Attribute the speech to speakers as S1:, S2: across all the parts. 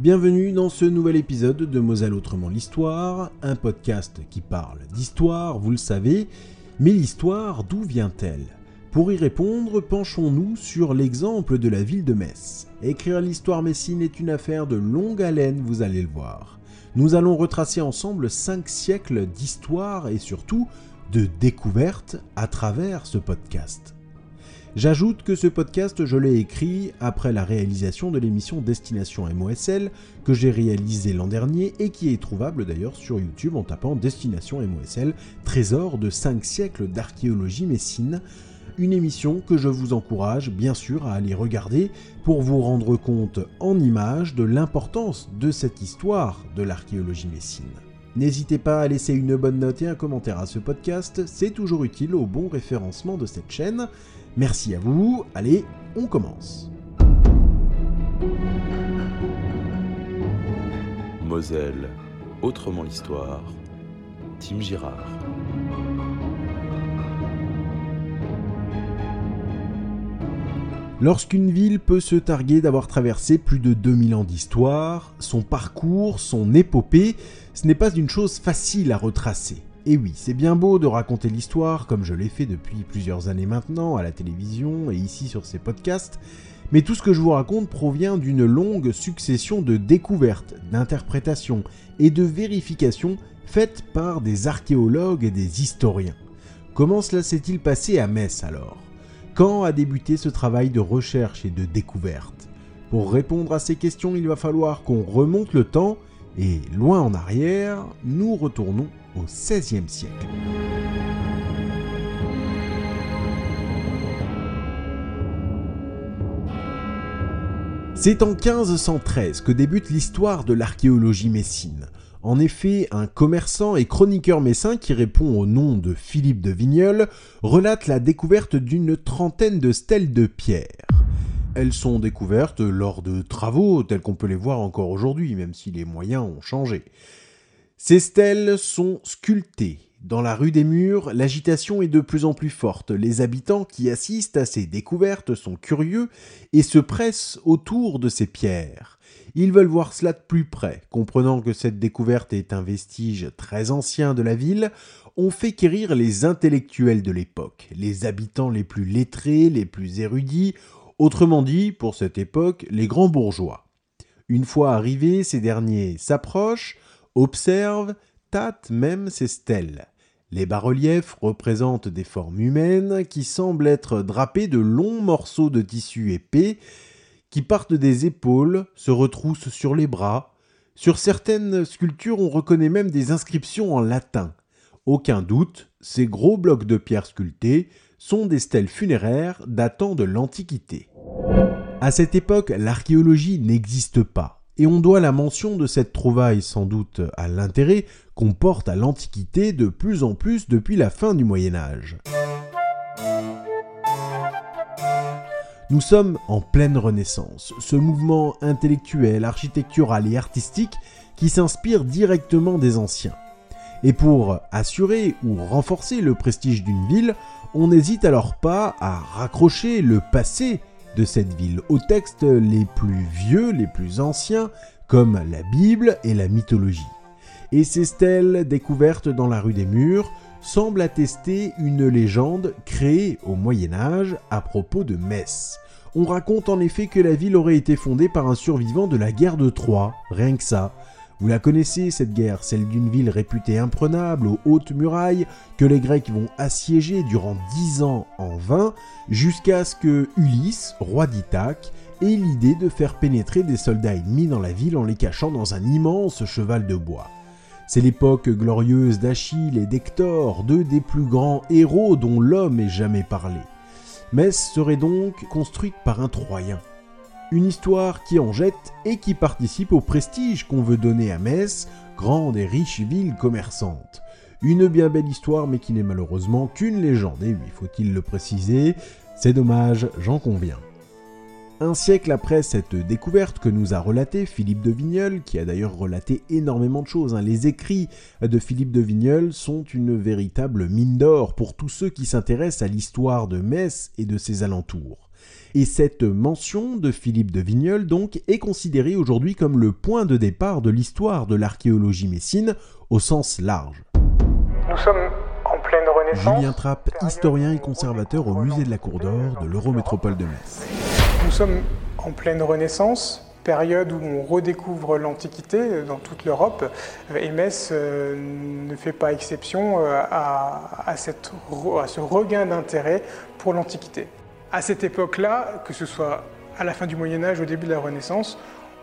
S1: Bienvenue dans ce nouvel épisode de Moselle Autrement l'Histoire, un podcast qui parle d'histoire, vous le savez, mais l'histoire, d'où vient-elle? Pour y répondre, penchons-nous sur l'exemple de la ville de Metz. Écrire l'histoire messine est une affaire de longue haleine, vous allez le voir. Nous allons retracer ensemble 5 siècles d'histoire et surtout de découvertes à travers ce podcast. J'ajoute que ce podcast, je l'ai écrit après la réalisation de l'émission Destination MOSL que j'ai réalisée l'an dernier et qui est trouvable d'ailleurs sur YouTube en tapant Destination MOSL, trésor de 5 siècles d'archéologie messine. Une émission que je vous encourage bien sûr à aller regarder pour vous rendre compte en images de l'importance de cette histoire de l'archéologie messine. N'hésitez pas à laisser une bonne note et un commentaire à ce podcast, c'est toujours utile au bon référencement de cette chaîne. Merci à vous, allez, on commence.
S2: Moselle, autrement l'histoire, Tim Girard.
S1: Lorsqu'une ville peut se targuer d'avoir traversé plus de 2000 ans d'histoire, son parcours, son épopée, ce n'est pas une chose facile à retracer. Et oui, c'est bien beau de raconter l'histoire comme je l'ai fait depuis plusieurs années maintenant à la télévision et ici sur ces podcasts, mais tout ce que je vous raconte provient d'une longue succession de découvertes, d'interprétations et de vérifications faites par des archéologues et des historiens. Comment cela s'est-il passé à Metz alors? Quand a débuté ce travail de recherche et de découverte? Pour répondre à ces questions, il va falloir qu'on remonte le temps et loin en arrière, nous retournons au XVIe siècle. C'est en 1513 que débute l'histoire de l'archéologie messine. En effet, un commerçant et chroniqueur messin qui répond au nom de Philippe de Vigneul relate la découverte d'une trentaine de stèles de pierre. Elles sont découvertes lors de travaux tels qu'on peut les voir encore aujourd'hui, même si les moyens ont changé. Ces stèles sont sculptées. Dans la rue des Murs, l'agitation est de plus en plus forte. Les habitants qui assistent à ces découvertes sont curieux et se pressent autour de ces pierres. Ils veulent voir cela de plus près. Comprenant que cette découverte est un vestige très ancien de la ville, on fait quérir les intellectuels de l'époque, les habitants les plus lettrés, les plus érudits, autrement dit, pour cette époque, les grands bourgeois. Une fois arrivés, ces derniers s'approchent, observent, tâtent même ces stèles. Les bas-reliefs représentent des formes humaines qui semblent être drapées de longs morceaux de tissu épais qui partent des épaules, se retroussent sur les bras. Sur certaines sculptures, on reconnaît même des inscriptions en latin. Aucun doute, ces gros blocs de pierre sculptés sont des stèles funéraires datant de l'Antiquité. À cette époque, l'archéologie n'existe pas, et on doit la mention de cette trouvaille sans doute à l'intérêt qu'on porte à l'Antiquité de plus en plus depuis la fin du Moyen Âge. Nous sommes en pleine Renaissance, ce mouvement intellectuel, architectural et artistique qui s'inspire directement des anciens. Et pour assurer ou renforcer le prestige d'une ville, on n'hésite alors pas à raccrocher le passé de cette ville aux textes les plus vieux, les plus anciens, comme la Bible et la mythologie. Et ces stèles découvertes dans la rue des Murs semblent attester une légende créée au Moyen Âge à propos de Metz. On raconte en effet que la ville aurait été fondée par un survivant de la guerre de Troie, rien que ça. Vous la connaissez, cette guerre, celle d'une ville réputée imprenable aux hautes murailles, que les Grecs vont assiéger durant dix ans en vain, jusqu'à ce que Ulysse, roi d'Ithaque, ait l'idée de faire pénétrer des soldats ennemis dans la ville en les cachant dans un immense cheval de bois. C'est l'époque glorieuse d'Achille et d'Hector, deux des plus grands héros dont l'homme ait jamais parlé. Metz serait donc construite par un Troyen. Une histoire qui en jette et qui participe au prestige qu'on veut donner à Metz, grande et riche ville commerçante. Une bien belle histoire mais qui n'est malheureusement qu'une légende, et oui, faut-il le préciser, c'est dommage, j'en conviens. Un siècle après cette découverte que nous a relaté Philippe de Vigneul, qui a d'ailleurs relaté énormément de choses, hein, les écrits de Philippe de Vigneul sont une véritable mine d'or pour tous ceux qui s'intéressent à l'histoire de Metz et de ses alentours. Et cette mention de Philippe de Vigneul donc est considérée aujourd'hui comme le point de départ de l'histoire de l'archéologie messine au sens large.
S3: Nous sommes en pleine renaissance.
S1: Julien Trapp, historien et conservateur au musée de la Cour d'Or de l'Eurométropole de Metz.
S3: Nous sommes en pleine Renaissance, période où on redécouvre l'Antiquité dans toute l'Europe, et Metz euh, ne fait pas exception euh, à, cette, à ce regain d'intérêt pour l'Antiquité. À cette époque-là, que ce soit à la fin du Moyen Âge, au début de la Renaissance,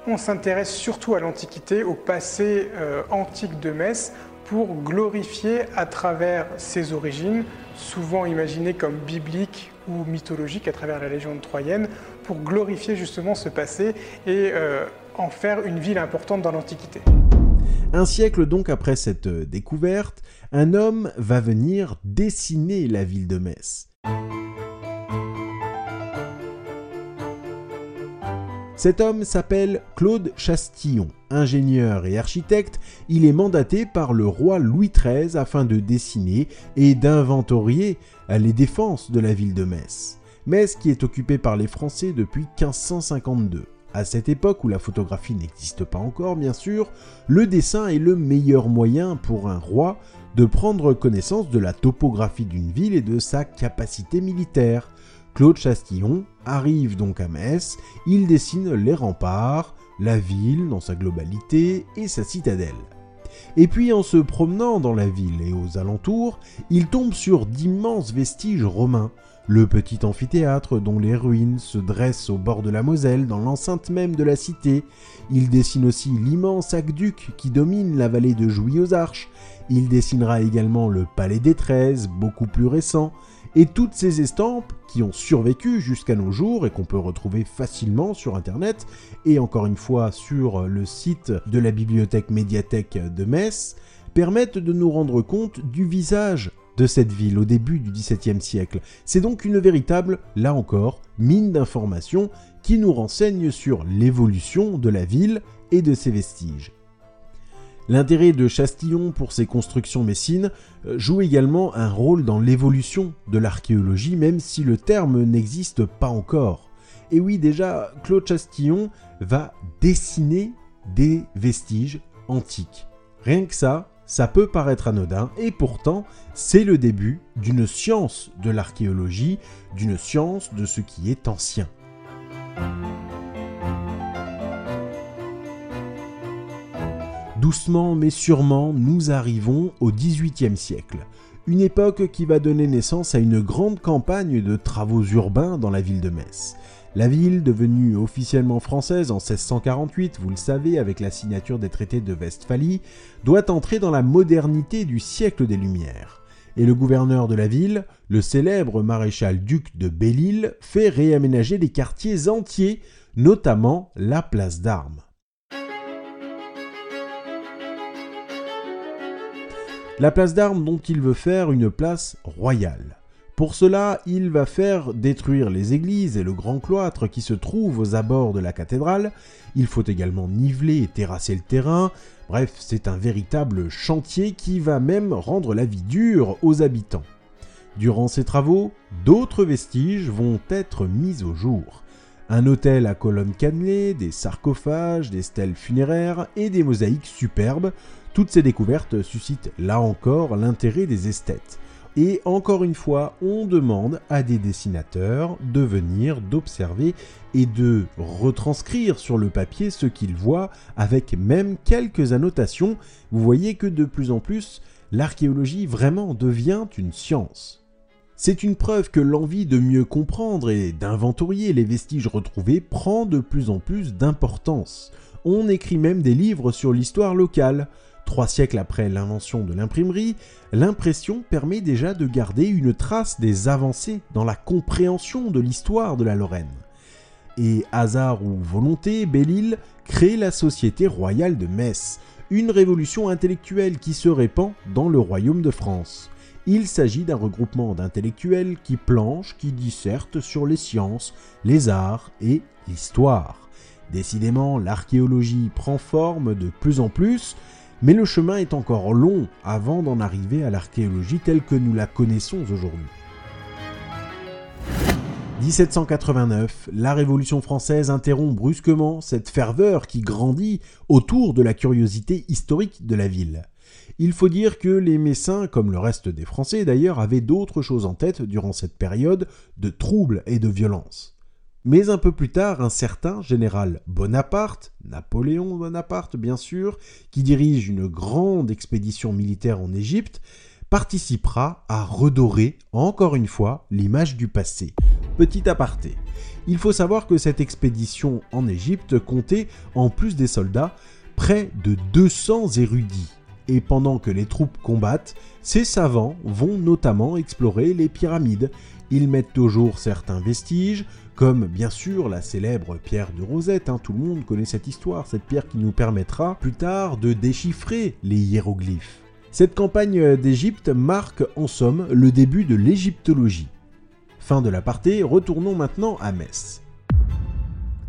S3: on s'intéresse surtout à l'Antiquité, au passé euh, antique de Metz, pour glorifier à travers ses origines, souvent imaginées comme bibliques ou mythologiques à travers la légende troyenne, pour glorifier justement ce passé et euh, en faire une ville importante dans l'Antiquité.
S1: Un siècle donc après cette découverte, un homme va venir dessiner la ville de Metz. Cet homme s'appelle Claude Chastillon. Ingénieur et architecte, il est mandaté par le roi Louis XIII afin de dessiner et d'inventorier les défenses de la ville de Metz. Metz qui est occupée par les Français depuis 1552. À cette époque où la photographie n'existe pas encore, bien sûr, le dessin est le meilleur moyen pour un roi de prendre connaissance de la topographie d'une ville et de sa capacité militaire. Claude Chastillon arrive donc à Metz, il dessine les remparts, la ville dans sa globalité et sa citadelle. Et puis en se promenant dans la ville et aux alentours, il tombe sur d'immenses vestiges romains, le petit amphithéâtre dont les ruines se dressent au bord de la Moselle, dans l'enceinte même de la cité. Il dessine aussi l'immense aqueduc qui domine la vallée de Jouy aux Arches. Il dessinera également le palais des Treize, beaucoup plus récent, et toutes ces estampes qui ont survécu jusqu'à nos jours et qu'on peut retrouver facilement sur internet et encore une fois sur le site de la bibliothèque médiathèque de Metz permettent de nous rendre compte du visage de cette ville au début du XVIIe siècle. C'est donc une véritable, là encore, mine d'informations qui nous renseigne sur l'évolution de la ville et de ses vestiges. L'intérêt de Chastillon pour ses constructions messines euh, joue également un rôle dans l'évolution de l'archéologie, même si le terme n'existe pas encore. Et oui, déjà, Claude Chastillon va dessiner des vestiges antiques. Rien que ça, ça peut paraître anodin, et pourtant, c'est le début d'une science de l'archéologie, d'une science de ce qui est ancien. Doucement mais sûrement, nous arrivons au XVIIIe siècle, une époque qui va donner naissance à une grande campagne de travaux urbains dans la ville de Metz. La ville, devenue officiellement française en 1648, vous le savez, avec la signature des traités de Westphalie, doit entrer dans la modernité du siècle des Lumières. Et le gouverneur de la ville, le célèbre maréchal duc de Belle-Île, fait réaménager des quartiers entiers, notamment la place d'armes. La place d'armes dont il veut faire une place royale. Pour cela, il va faire détruire les églises et le grand cloître qui se trouvent aux abords de la cathédrale. Il faut également niveler et terrasser le terrain. Bref, c'est un véritable chantier qui va même rendre la vie dure aux habitants. Durant ces travaux, d'autres vestiges vont être mis au jour. Un hôtel à colonnes cannelées, des sarcophages, des stèles funéraires et des mosaïques superbes toutes ces découvertes suscitent là encore l'intérêt des esthètes. Et encore une fois, on demande à des dessinateurs de venir, d'observer et de retranscrire sur le papier ce qu'ils voient avec même quelques annotations. Vous voyez que de plus en plus, l'archéologie vraiment devient une science. C'est une preuve que l'envie de mieux comprendre et d'inventorier les vestiges retrouvés prend de plus en plus d'importance. On écrit même des livres sur l'histoire locale. Trois siècles après l'invention de l'imprimerie, l'impression permet déjà de garder une trace des avancées dans la compréhension de l'histoire de la Lorraine. Et hasard ou volonté, Belle-Île crée la Société royale de Metz, une révolution intellectuelle qui se répand dans le royaume de France. Il s'agit d'un regroupement d'intellectuels qui planchent, qui dissertent sur les sciences, les arts et l'histoire. Décidément, l'archéologie prend forme de plus en plus, mais le chemin est encore long avant d'en arriver à l'archéologie telle que nous la connaissons aujourd'hui. 1789, la Révolution française interrompt brusquement cette ferveur qui grandit autour de la curiosité historique de la ville. Il faut dire que les Messins, comme le reste des Français d'ailleurs, avaient d'autres choses en tête durant cette période de troubles et de violence. Mais un peu plus tard, un certain général Bonaparte, Napoléon Bonaparte bien sûr, qui dirige une grande expédition militaire en Égypte, participera à redorer encore une fois l'image du passé. Petit aparté. Il faut savoir que cette expédition en Égypte comptait, en plus des soldats, près de 200 érudits. Et pendant que les troupes combattent, ces savants vont notamment explorer les pyramides. Ils mettent toujours certains vestiges, comme bien sûr la célèbre pierre de Rosette, hein. tout le monde connaît cette histoire, cette pierre qui nous permettra plus tard de déchiffrer les hiéroglyphes. Cette campagne d'Égypte marque en somme le début de l'égyptologie. Fin de l'aparté, retournons maintenant à Metz.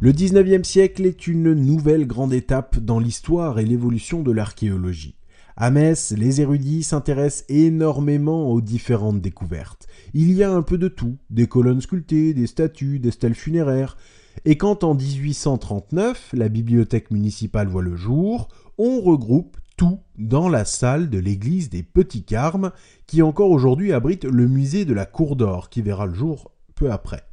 S1: Le 19e siècle est une nouvelle grande étape dans l'histoire et l'évolution de l'archéologie. À Metz, les érudits s'intéressent énormément aux différentes découvertes. Il y a un peu de tout, des colonnes sculptées, des statues, des stèles funéraires. Et quand en 1839, la bibliothèque municipale voit le jour, on regroupe tout dans la salle de l'église des Petits Carmes, qui encore aujourd'hui abrite le musée de la Cour d'Or, qui verra le jour peu après.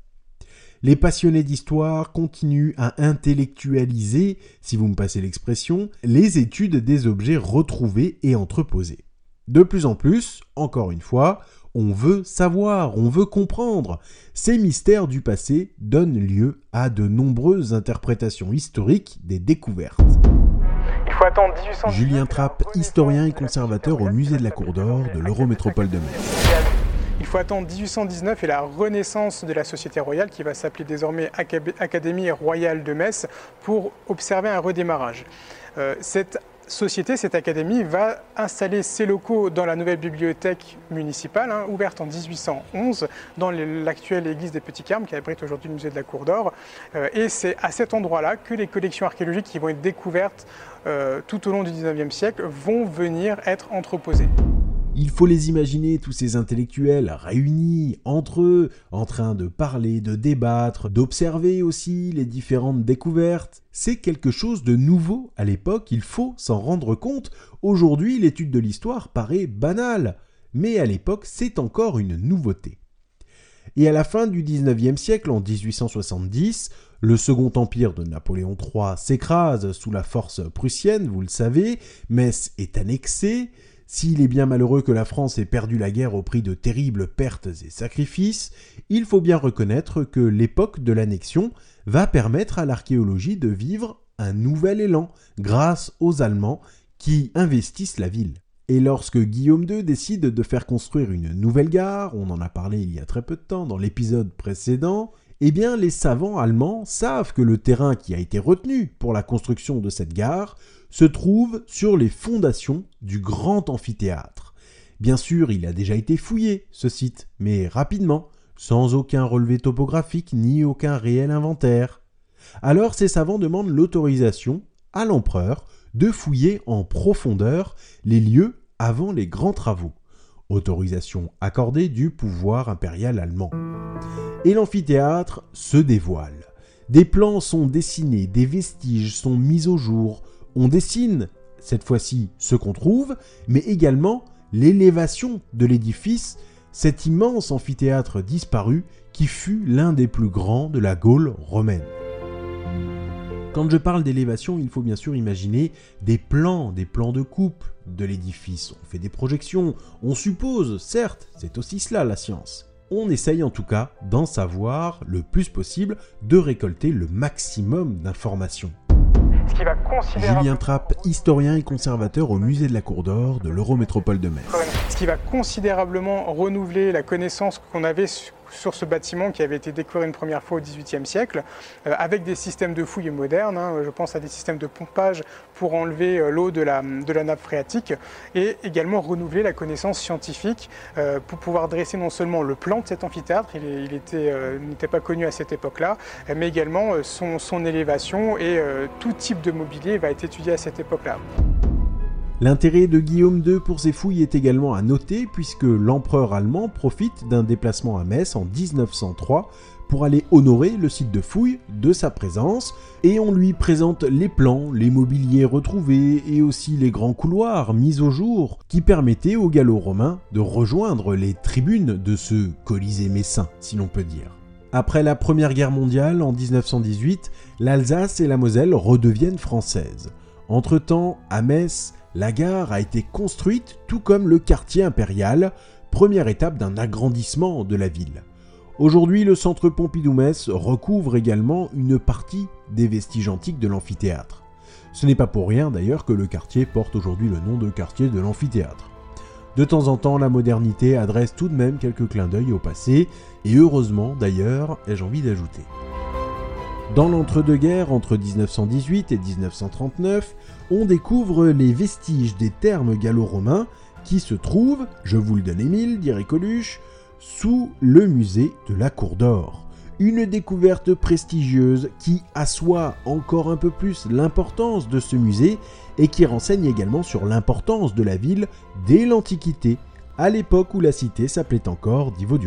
S1: Les passionnés d'histoire continuent à intellectualiser, si vous me passez l'expression, les études des objets retrouvés et entreposés. De plus en plus, encore une fois, on veut savoir, on veut comprendre. Ces mystères du passé donnent lieu à de nombreuses interprétations historiques des découvertes. Julien Trapp, historien et conservateur au musée de la Cour d'Or de l'Eurométropole de Metz.
S3: Il faut attendre 1819 et la renaissance de la Société royale, qui va s'appeler désormais Académie royale de Metz, pour observer un redémarrage. Euh, cette société, cette académie, va installer ses locaux dans la nouvelle bibliothèque municipale, hein, ouverte en 1811, dans l'actuelle église des Petits Carmes, qui abrite aujourd'hui le musée de la Cour d'Or. Euh, et c'est à cet endroit-là que les collections archéologiques qui vont être découvertes euh, tout au long du 19e siècle vont venir être entreposées.
S1: Il faut les imaginer, tous ces intellectuels réunis entre eux, en train de parler, de débattre, d'observer aussi les différentes découvertes. C'est quelque chose de nouveau à l'époque, il faut s'en rendre compte. Aujourd'hui, l'étude de l'histoire paraît banale, mais à l'époque, c'est encore une nouveauté. Et à la fin du 19e siècle, en 1870, le second empire de Napoléon III s'écrase sous la force prussienne, vous le savez, Metz est annexée, s'il est bien malheureux que la France ait perdu la guerre au prix de terribles pertes et sacrifices, il faut bien reconnaître que l'époque de l'annexion va permettre à l'archéologie de vivre un nouvel élan grâce aux Allemands qui investissent la ville. Et lorsque Guillaume II décide de faire construire une nouvelle gare, on en a parlé il y a très peu de temps dans l'épisode précédent, eh bien les savants allemands savent que le terrain qui a été retenu pour la construction de cette gare se trouve sur les fondations du grand amphithéâtre. Bien sûr, il a déjà été fouillé, ce site, mais rapidement, sans aucun relevé topographique ni aucun réel inventaire. Alors ces savants demandent l'autorisation à l'empereur de fouiller en profondeur les lieux avant les grands travaux. Autorisation accordée du pouvoir impérial allemand et l'amphithéâtre se dévoile. Des plans sont dessinés, des vestiges sont mis au jour. On dessine, cette fois-ci, ce qu'on trouve, mais également l'élévation de l'édifice, cet immense amphithéâtre disparu qui fut l'un des plus grands de la Gaule romaine. Quand je parle d'élévation, il faut bien sûr imaginer des plans, des plans de coupe de l'édifice. On fait des projections, on suppose, certes, c'est aussi cela la science on essaye en tout cas d'en savoir le plus possible, de récolter le maximum d'informations. Julien Trapp, historien et conservateur au musée de la Cour d'Or de l'Eurométropole de Metz.
S3: Ce qui va considérablement renouveler la connaissance qu'on avait sur ce bâtiment qui avait été décoré une première fois au XVIIIe siècle, euh, avec des systèmes de fouilles modernes. Hein. je pense à des systèmes de pompage pour enlever euh, l'eau de la, nappe phréatique, et également renouveler la connaissance scientifique euh, pour pouvoir dresser non seulement le plan de cet amphithéâtre, il, n'était pas connu à cette époque-là, mais également son élévation et tout type de mobilier va être étudié à cette époque-là.
S1: L'intérêt de Guillaume II pour ses fouilles est également à noter puisque l'empereur allemand profite d'un déplacement à Metz en 1903 pour aller honorer le site de fouilles de sa présence et on lui présente les plans, les mobiliers retrouvés et aussi les grands couloirs mis au jour qui permettaient aux gallo-romains de rejoindre les tribunes de ce Colisée messin si l'on peut dire. Après la Première Guerre mondiale en 1918, l'Alsace et la Moselle redeviennent françaises. Entre-temps, à Metz, la gare a été construite tout comme le quartier impérial, première étape d'un agrandissement de la ville. Aujourd'hui, le centre Pompidou-Metz recouvre également une partie des vestiges antiques de l'amphithéâtre. Ce n'est pas pour rien d'ailleurs que le quartier porte aujourd'hui le nom de quartier de l'amphithéâtre. De temps en temps, la modernité adresse tout de même quelques clins d'œil au passé, et heureusement d'ailleurs, ai-je envie d'ajouter. Dans l'entre-deux-guerres, entre 1918 et 1939, on découvre les vestiges des thermes gallo-romains qui se trouvent, je vous le donne Émile, dirait Coluche, sous le musée de la Cour d'Or. Une découverte prestigieuse qui assoit encore un peu plus l'importance de ce musée et qui renseigne également sur l'importance de la ville dès l'Antiquité, à l'époque où la cité s'appelait encore Divo.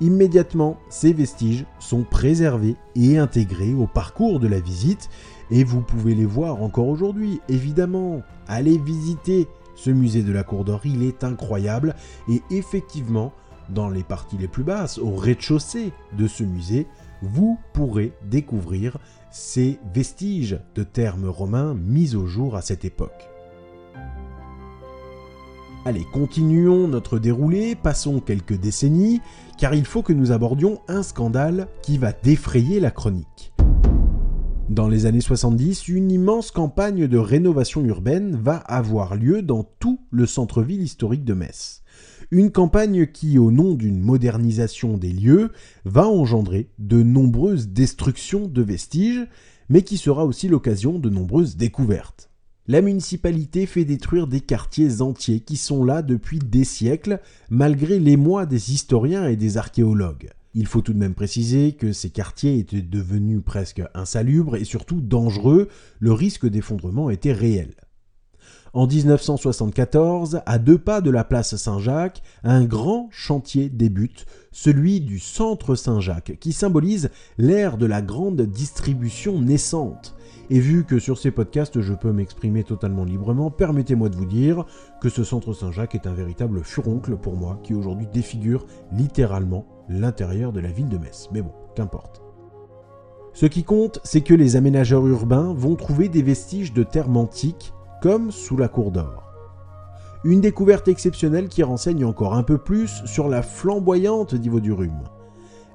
S1: Immédiatement, ces vestiges sont préservés et intégrés au parcours de la visite et vous pouvez les voir encore aujourd'hui, évidemment. Allez visiter ce musée de la Cour d'Or, il est incroyable et effectivement, dans les parties les plus basses, au rez-de-chaussée de ce musée, vous pourrez découvrir ces vestiges de termes romains mis au jour à cette époque. Allez, continuons notre déroulé, passons quelques décennies, car il faut que nous abordions un scandale qui va défrayer la chronique. Dans les années 70, une immense campagne de rénovation urbaine va avoir lieu dans tout le centre-ville historique de Metz. Une campagne qui, au nom d'une modernisation des lieux, va engendrer de nombreuses destructions de vestiges, mais qui sera aussi l'occasion de nombreuses découvertes. La municipalité fait détruire des quartiers entiers qui sont là depuis des siècles, malgré l'émoi des historiens et des archéologues. Il faut tout de même préciser que ces quartiers étaient devenus presque insalubres et surtout dangereux, le risque d'effondrement était réel. En 1974, à deux pas de la place Saint-Jacques, un grand chantier débute, celui du Centre Saint-Jacques, qui symbolise l'ère de la grande distribution naissante. Et vu que sur ces podcasts je peux m'exprimer totalement librement, permettez-moi de vous dire que ce centre Saint-Jacques est un véritable furoncle pour moi qui aujourd'hui défigure littéralement l'intérieur de la ville de Metz. Mais bon, qu'importe. Ce qui compte, c'est que les aménageurs urbains vont trouver des vestiges de termes antiques, comme sous la cour d'or. Une découverte exceptionnelle qui renseigne encore un peu plus sur la flamboyante Divo du Rhume.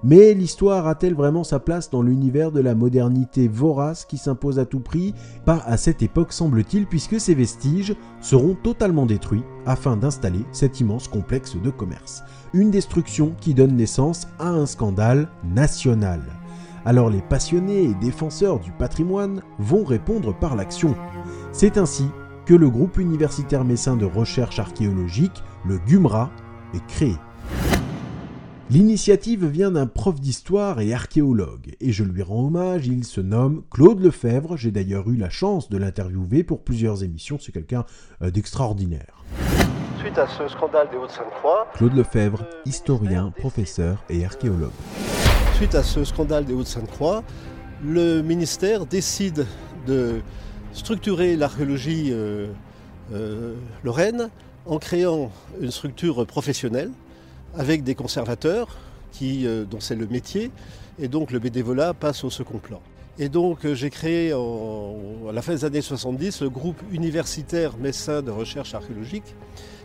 S1: Mais l'histoire a-t-elle vraiment sa place dans l'univers de la modernité vorace qui s'impose à tout prix? Pas à cette époque semble-t-il, puisque ces vestiges seront totalement détruits afin d'installer cet immense complexe de commerce. Une destruction qui donne naissance à un scandale national. Alors les passionnés et défenseurs du patrimoine vont répondre par l'action. C'est ainsi que le groupe universitaire messin de recherche archéologique, le GUMRA, est créé. L'initiative vient d'un prof d'histoire et archéologue, et je lui rends hommage, il se nomme Claude Lefebvre, j'ai d'ailleurs eu la chance de l'interviewer pour plusieurs émissions, c'est quelqu'un euh, d'extraordinaire.
S4: Suite à ce scandale des Hauts-de-Sainte-Croix,
S1: Claude Lefebvre, historien, professeur et archéologue.
S4: Suite à ce scandale des Hauts-de-Sainte-Croix, le ministère décide de structurer l'archéologie euh, euh, lorraine en créant une structure professionnelle avec des conservateurs qui, euh, dont c'est le métier, et donc le bénévolat passe au second plan. Et donc euh, j'ai créé à la fin des années 70 le groupe universitaire messin de recherche archéologique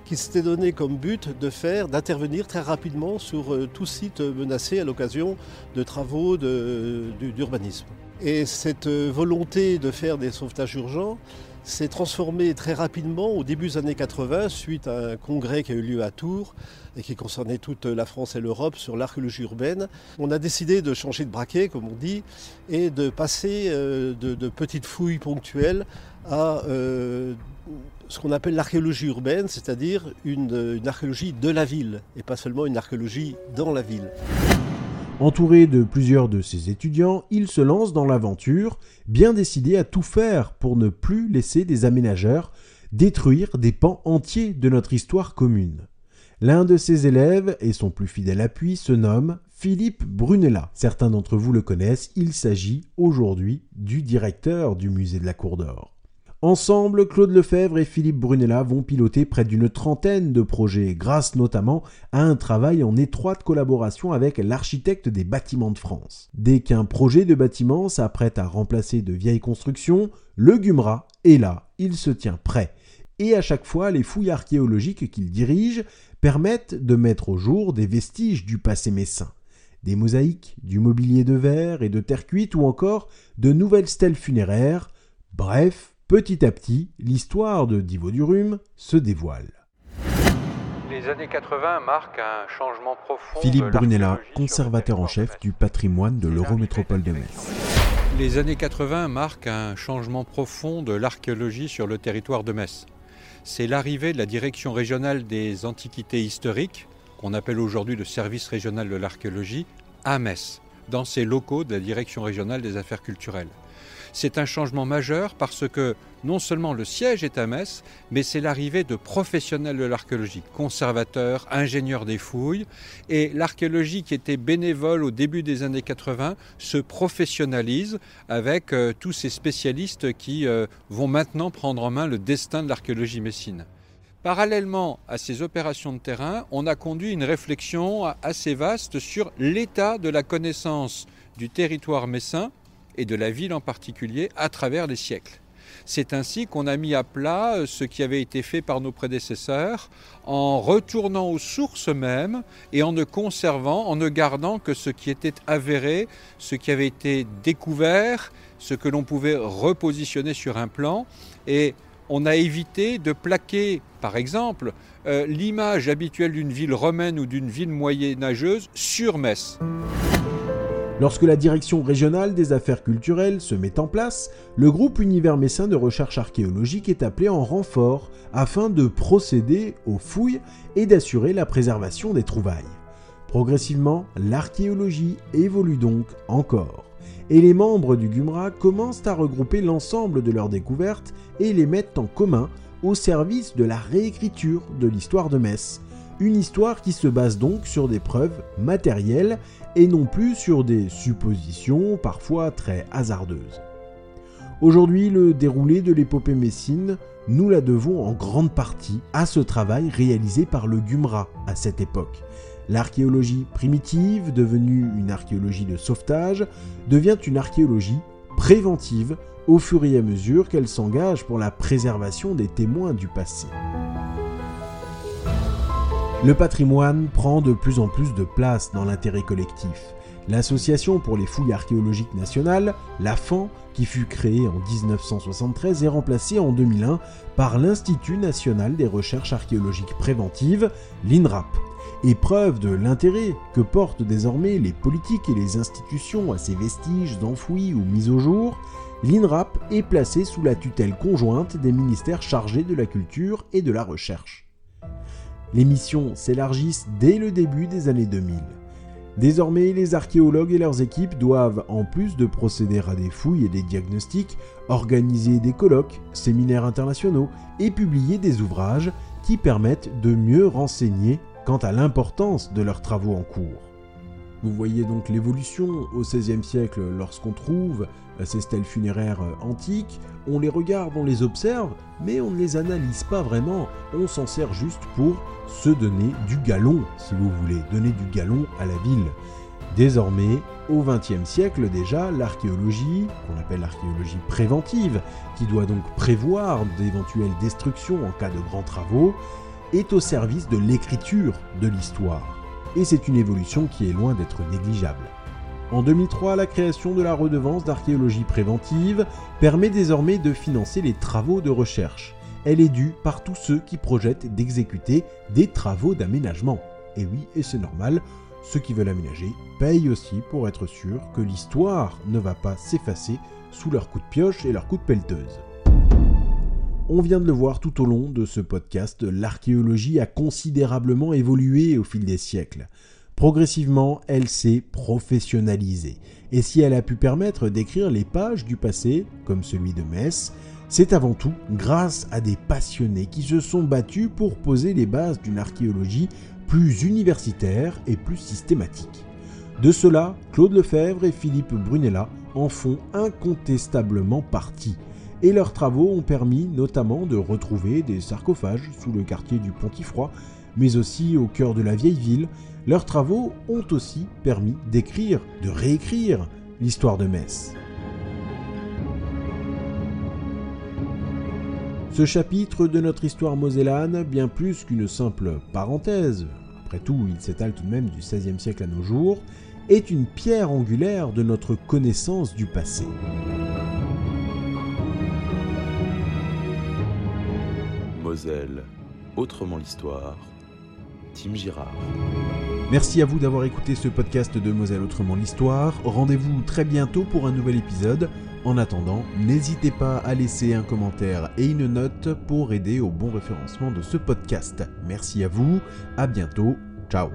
S4: qui s'était donné comme but de faire, d'intervenir très rapidement sur euh, tout site menacé à l'occasion de travaux d'urbanisme. Et cette volonté de faire des sauvetages urgents s'est transformée très rapidement au début des années 80 suite à un congrès qui a eu lieu à Tours et qui concernait toute la France et l'Europe sur l'archéologie urbaine. On a décidé de changer de braquet, comme on dit, et de passer euh, de, petites fouilles ponctuelles à euh, ce qu'on appelle l'archéologie urbaine, c'est-à-dire une archéologie de la ville, et pas seulement une archéologie dans la ville.
S1: Entouré de plusieurs de ses étudiants, il se lance dans l'aventure, bien décidé à tout faire pour ne plus laisser des aménageurs détruire des pans entiers de notre histoire commune. L'un de ses élèves et son plus fidèle appui se nomme Philippe Brunella. Certains d'entre vous le connaissent, il s'agit aujourd'hui du directeur du musée de la Cour d'Or. Ensemble, Claude Lefebvre et Philippe Brunella vont piloter près d'une trentaine de projets, grâce notamment à un travail en étroite collaboration avec l'architecte des bâtiments de France. Dès qu'un projet de bâtiment s'apprête à remplacer de vieilles constructions, le Gumra est là, il se tient prêt. Et à chaque fois, les fouilles archéologiques qu'il dirige permettent de mettre au jour des vestiges du passé messin des mosaïques, du mobilier de verre et de terre cuite ou encore de nouvelles stèles funéraires, bref, Petit à petit, l'histoire de Divodurum se dévoile.
S5: Les années 80 marquent un changement profond.
S1: Philippe Brunella, conservateur en chef du patrimoine de l'Eurométropole de Metz.
S5: Les années 80 marquent un changement profond de l'archéologie sur le territoire de Metz. C'est l'arrivée de la direction régionale des antiquités historiques, qu'on appelle aujourd'hui le service régional de l'archéologie, à Metz, dans ses locaux de la direction régionale des affaires culturelles. C'est un changement majeur parce que non seulement le siège est à Metz, mais c'est l'arrivée de professionnels de l'archéologie, conservateurs, ingénieurs des fouilles, et l'archéologie qui était bénévole au début des années 80 se professionnalise avec euh, tous ces spécialistes qui euh, vont maintenant prendre en main le destin de l'archéologie messine. Parallèlement à ces opérations de terrain, on a conduit une réflexion assez vaste sur l'état de la connaissance du territoire messin et de la ville en particulier à travers les siècles. C'est ainsi qu'on a mis à plat euh, ce qui avait été fait par nos prédécesseurs en retournant aux sources mêmes et en ne conservant, en ne gardant que ce qui était avéré, ce qui avait été découvert, ce que l'on pouvait repositionner sur un plan. Et on a évité de plaquer, par exemple, euh, l'image habituelle d'une ville romaine ou d'une ville moyenâgeuse sur Metz.
S1: Lorsque la direction régionale des affaires culturelles se met en place, le groupe Univers Messin de recherche archéologique est appelé en renfort afin de procéder aux fouilles et d'assurer la préservation des trouvailles. Progressivement, l'archéologie évolue donc encore, et les membres du GUMRA commencent à regrouper l'ensemble de leurs découvertes et les mettent en commun au service de la réécriture de l'histoire de Metz, une histoire qui se base donc sur des preuves matérielles et non plus sur des suppositions parfois très hasardeuses. Aujourd'hui, le déroulé de l'épopée messine, nous la devons en grande partie à ce travail réalisé par le Gumra à cette époque. L'archéologie primitive, devenue une archéologie de sauvetage, devient une archéologie préventive au fur et à mesure qu'elle s'engage pour la préservation des témoins du passé. Le patrimoine prend de plus en plus de place dans l'intérêt collectif. L'Association pour les fouilles archéologiques nationales, l'AFAN, qui fut créée en 1973, est remplacée en 2001 par l'Institut national des recherches archéologiques préventives, l'INRAP. Et preuve de l'intérêt que portent désormais les politiques et les institutions à ces vestiges enfouis ou mis au jour, l'INRAP est placée sous la tutelle conjointe des ministères chargés de la culture et de la recherche. Les missions s'élargissent dès le début des années 2000. Désormais, les archéologues et leurs équipes doivent, en plus de procéder à des fouilles et des diagnostics, organiser des colloques, séminaires internationaux et publier des ouvrages qui permettent de mieux renseigner quant à l'importance de leurs travaux en cours. Vous voyez donc l'évolution au XVIe siècle lorsqu'on trouve ces stèles funéraires antiques, on les regarde, on les observe, mais on ne les analyse pas vraiment, on s'en sert juste pour se donner du galon, si vous voulez, donner du galon à la ville. Désormais, au XXe siècle déjà, l'archéologie, qu'on appelle l'archéologie préventive, qui doit donc prévoir d'éventuelles destructions en cas de grands travaux, est au service de l'écriture de l'histoire. Et c'est une évolution qui est loin d'être négligeable. En 2003, la création de la redevance d'archéologie préventive permet désormais de financer les travaux de recherche. Elle est due par tous ceux qui projettent d'exécuter des travaux d'aménagement. Et oui, et c'est normal, ceux qui veulent aménager payent aussi pour être sûrs que l'histoire ne va pas s'effacer sous leurs coups de pioche et leurs coups de pelleteuse. On vient de le voir tout au long de ce podcast, l'archéologie a considérablement évolué au fil des siècles. Progressivement, elle s'est professionnalisée. Et si elle a pu permettre d'écrire les pages du passé, comme celui de Metz, c'est avant tout grâce à des passionnés qui se sont battus pour poser les bases d'une archéologie plus universitaire et plus systématique. De cela, Claude Lefebvre et Philippe Brunella en font incontestablement partie, et leurs travaux ont permis notamment de retrouver des sarcophages sous le quartier du Pontifroy, mais aussi au cœur de la vieille ville. Leurs travaux ont aussi permis d'écrire, de réécrire l'histoire de Metz. Ce chapitre de notre histoire mosellane, bien plus qu'une simple parenthèse, après tout il s'étale tout de même du XVIe siècle à nos jours, est une pierre angulaire de notre connaissance du passé.
S2: Autrement l'histoire, Tim Girard.
S1: Merci à vous d'avoir écouté ce podcast de Moselle Autrement l'Histoire. Rendez-vous très bientôt pour un nouvel épisode. En attendant, n'hésitez pas à laisser un commentaire et une note pour aider au bon référencement de ce podcast. Merci à vous, à bientôt, ciao